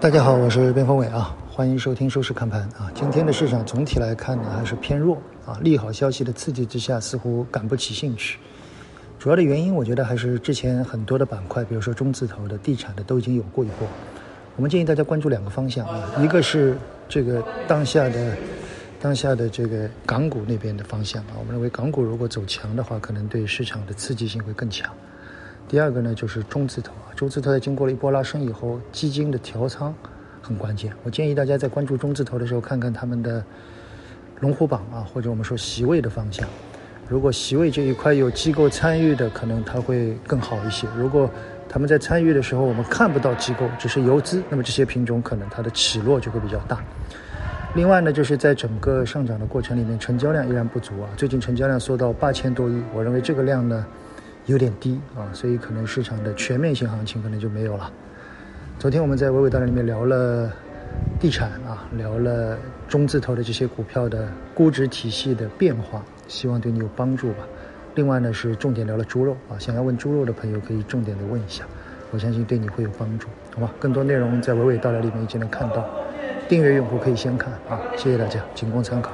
大家好，我是边锋伟啊，欢迎收听收视看盘啊。今天的市场总体来看呢，还是偏弱啊。利好消息的刺激之下，似乎赶不起兴趣。主要的原因，我觉得还是之前很多的板块，比如说中字头的、地产的，都已经有过一波。我们建议大家关注两个方向啊，一个是这个当下的当下的这个港股那边的方向啊。我们认为港股如果走强的话，可能对市场的刺激性会更强。第二个呢，就是中字头啊，中字头在经过了一波拉升以后，基金的调仓很关键。我建议大家在关注中字头的时候，看看他们的龙虎榜啊，或者我们说席位的方向。如果席位这一块有机构参与的，可能它会更好一些。如果他们在参与的时候，我们看不到机构，只是游资，那么这些品种可能它的起落就会比较大。另外呢，就是在整个上涨的过程里面，成交量依然不足啊。最近成交量缩到八千多亿，我认为这个量呢。有点低啊，所以可能市场的全面性行情可能就没有了。昨天我们在娓娓道来里面聊了地产啊，聊了中字头的这些股票的估值体系的变化，希望对你有帮助吧。另外呢是重点聊了猪肉啊，想要问猪肉的朋友可以重点的问一下，我相信对你会有帮助，好吧？更多内容在娓娓道来里面已经能看到，订阅用户可以先看啊，谢谢大家，仅供参考。